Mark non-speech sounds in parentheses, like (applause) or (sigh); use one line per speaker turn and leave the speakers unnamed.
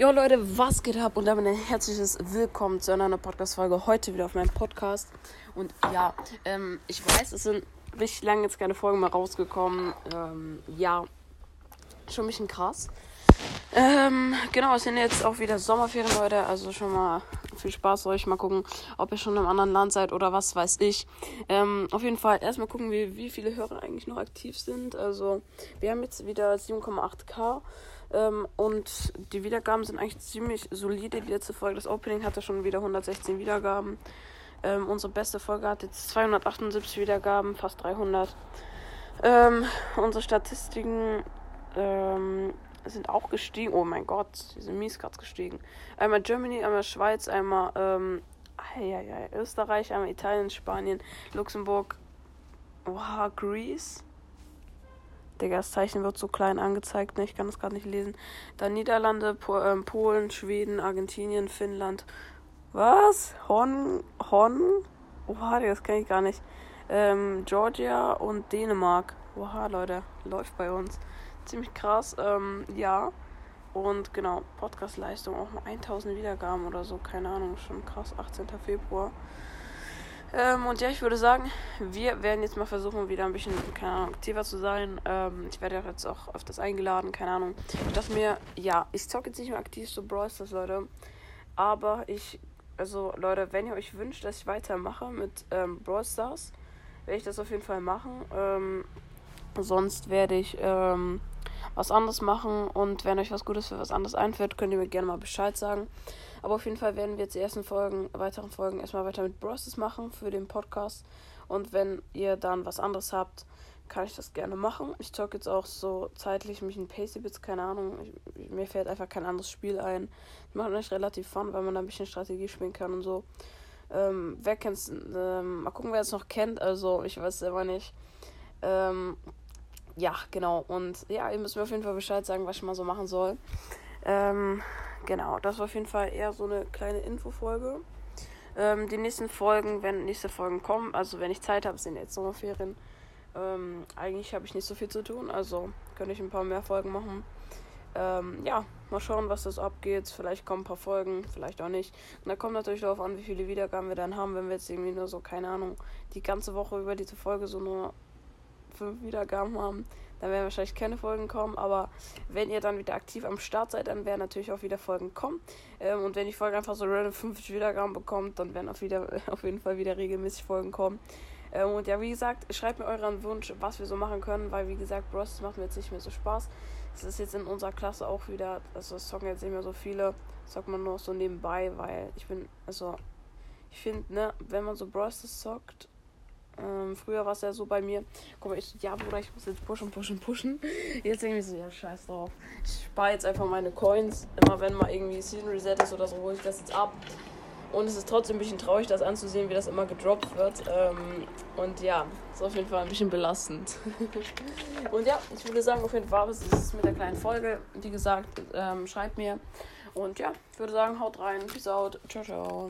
Jo Leute, was geht ab? Und damit ein herzliches Willkommen zu einer neuen Podcast-Folge. Heute wieder auf meinem Podcast. Und ja, ähm, ich weiß, es sind richtig lange jetzt keine Folgen mehr rausgekommen. Ähm, ja, schon ein bisschen krass. Ähm, genau, es sind jetzt auch wieder Sommerferien, Leute. Also schon mal viel Spaß euch. Mal gucken, ob ihr schon im anderen Land seid oder was weiß ich. Ähm, auf jeden Fall erstmal gucken, wie, wie viele Hörer eigentlich noch aktiv sind. Also, wir haben jetzt wieder 7,8k. Ähm, und die Wiedergaben sind eigentlich ziemlich solide. Die letzte Folge, das Opening hatte schon wieder 116 Wiedergaben. Ähm, unsere beste Folge hat jetzt 278 Wiedergaben, fast 300. Ähm, unsere Statistiken ähm, sind auch gestiegen. Oh mein Gott, die sind mies gerade gestiegen. Einmal Germany, einmal Schweiz, einmal ähm, ei, Österreich, einmal Italien, Spanien, Luxemburg, wow, Greece. Digga, das Zeichen wird so klein angezeigt, ne? Ich kann das gerade nicht lesen. Dann Niederlande, po ähm, Polen, Schweden, Argentinien, Finnland. Was? Hon? Hon? Oha, das kenne ich gar nicht. Ähm, Georgia und Dänemark. Oha, Leute, läuft bei uns. Ziemlich krass, ähm, ja. Und genau, Podcast-Leistung auch mal 1000 Wiedergaben oder so, keine Ahnung, schon krass, 18. Februar. Ähm, und ja, ich würde sagen, wir werden jetzt mal versuchen, wieder ein bisschen, keine Ahnung, aktiver zu sein. Ähm, ich werde ja jetzt auch öfters eingeladen, keine Ahnung. Ich dachte mir, ja, ich zocke jetzt nicht mehr aktiv so Brawl Stars, Leute. Aber ich, also Leute, wenn ihr euch wünscht, dass ich weitermache mit ähm, Brawl Stars, werde ich das auf jeden Fall machen. Ähm, sonst werde ich, ähm, was anderes machen. Und wenn euch was Gutes für was anderes einfällt, könnt ihr mir gerne mal Bescheid sagen. Aber auf jeden Fall werden wir jetzt die ersten Folgen, weiteren Folgen erstmal weiter mit Brosses machen für den Podcast. Und wenn ihr dann was anderes habt, kann ich das gerne machen. Ich zocke jetzt auch so zeitlich mich in Pacey Bits, keine Ahnung. Ich, mir fällt einfach kein anderes Spiel ein. Macht eigentlich relativ fun, weil man da ein bisschen Strategie spielen kann und so. Ähm, wer kennt's? Ähm, mal gucken, wer es noch kennt. Also, ich weiß selber nicht. Ähm, ja, genau. Und ja, ihr müsst mir auf jeden Fall Bescheid sagen, was ich mal so machen soll. Ähm, genau, das war auf jeden Fall eher so eine kleine Infofolge. Ähm, die nächsten Folgen, wenn nächste Folgen kommen, also wenn ich Zeit habe, sind jetzt Sommerferien. Ähm, eigentlich habe ich nicht so viel zu tun, also könnte ich ein paar mehr Folgen machen. Ähm, ja, mal schauen, was das abgeht. Vielleicht kommen ein paar Folgen, vielleicht auch nicht. Und da kommt natürlich darauf an, wie viele Wiedergaben wir dann haben, wenn wir jetzt irgendwie nur so, keine Ahnung, die ganze Woche über diese Folge so nur fünf Wiedergaben haben, dann werden wahrscheinlich keine Folgen kommen. Aber wenn ihr dann wieder aktiv am Start seid, dann werden natürlich auch wieder Folgen kommen. Ähm, und wenn die Folge einfach so random 50 Wiedergaben bekommt, dann werden auf, wieder, (laughs) auf jeden Fall wieder regelmäßig Folgen kommen. Ähm, und ja, wie gesagt, schreibt mir euren Wunsch, was wir so machen können, weil wie gesagt, Bros macht mir jetzt nicht mehr so Spaß. Es ist jetzt in unserer Klasse auch wieder, also es zocken jetzt nicht mehr so viele, sagt man nur so nebenbei, weil ich bin, also ich finde, ne, wenn man so Bros zockt, ähm, früher war es ja so bei mir, guck mal, ich, ja, Bruder, ich muss jetzt pushen, pushen, pushen. Jetzt ich so, ja, scheiß drauf. Ich spare jetzt einfach meine Coins. Immer wenn mal irgendwie Season Reset ist oder so, hole ich das jetzt ab. Und es ist trotzdem ein bisschen traurig, das anzusehen, wie das immer gedroppt wird. Ähm, und ja, ist auf jeden Fall ein bisschen belastend. (laughs) und ja, ich würde sagen, auf jeden Fall ist es mit der kleinen Folge. Wie gesagt, ähm, schreibt mir. Und ja, ich würde sagen, haut rein. Peace out. Ciao, ciao.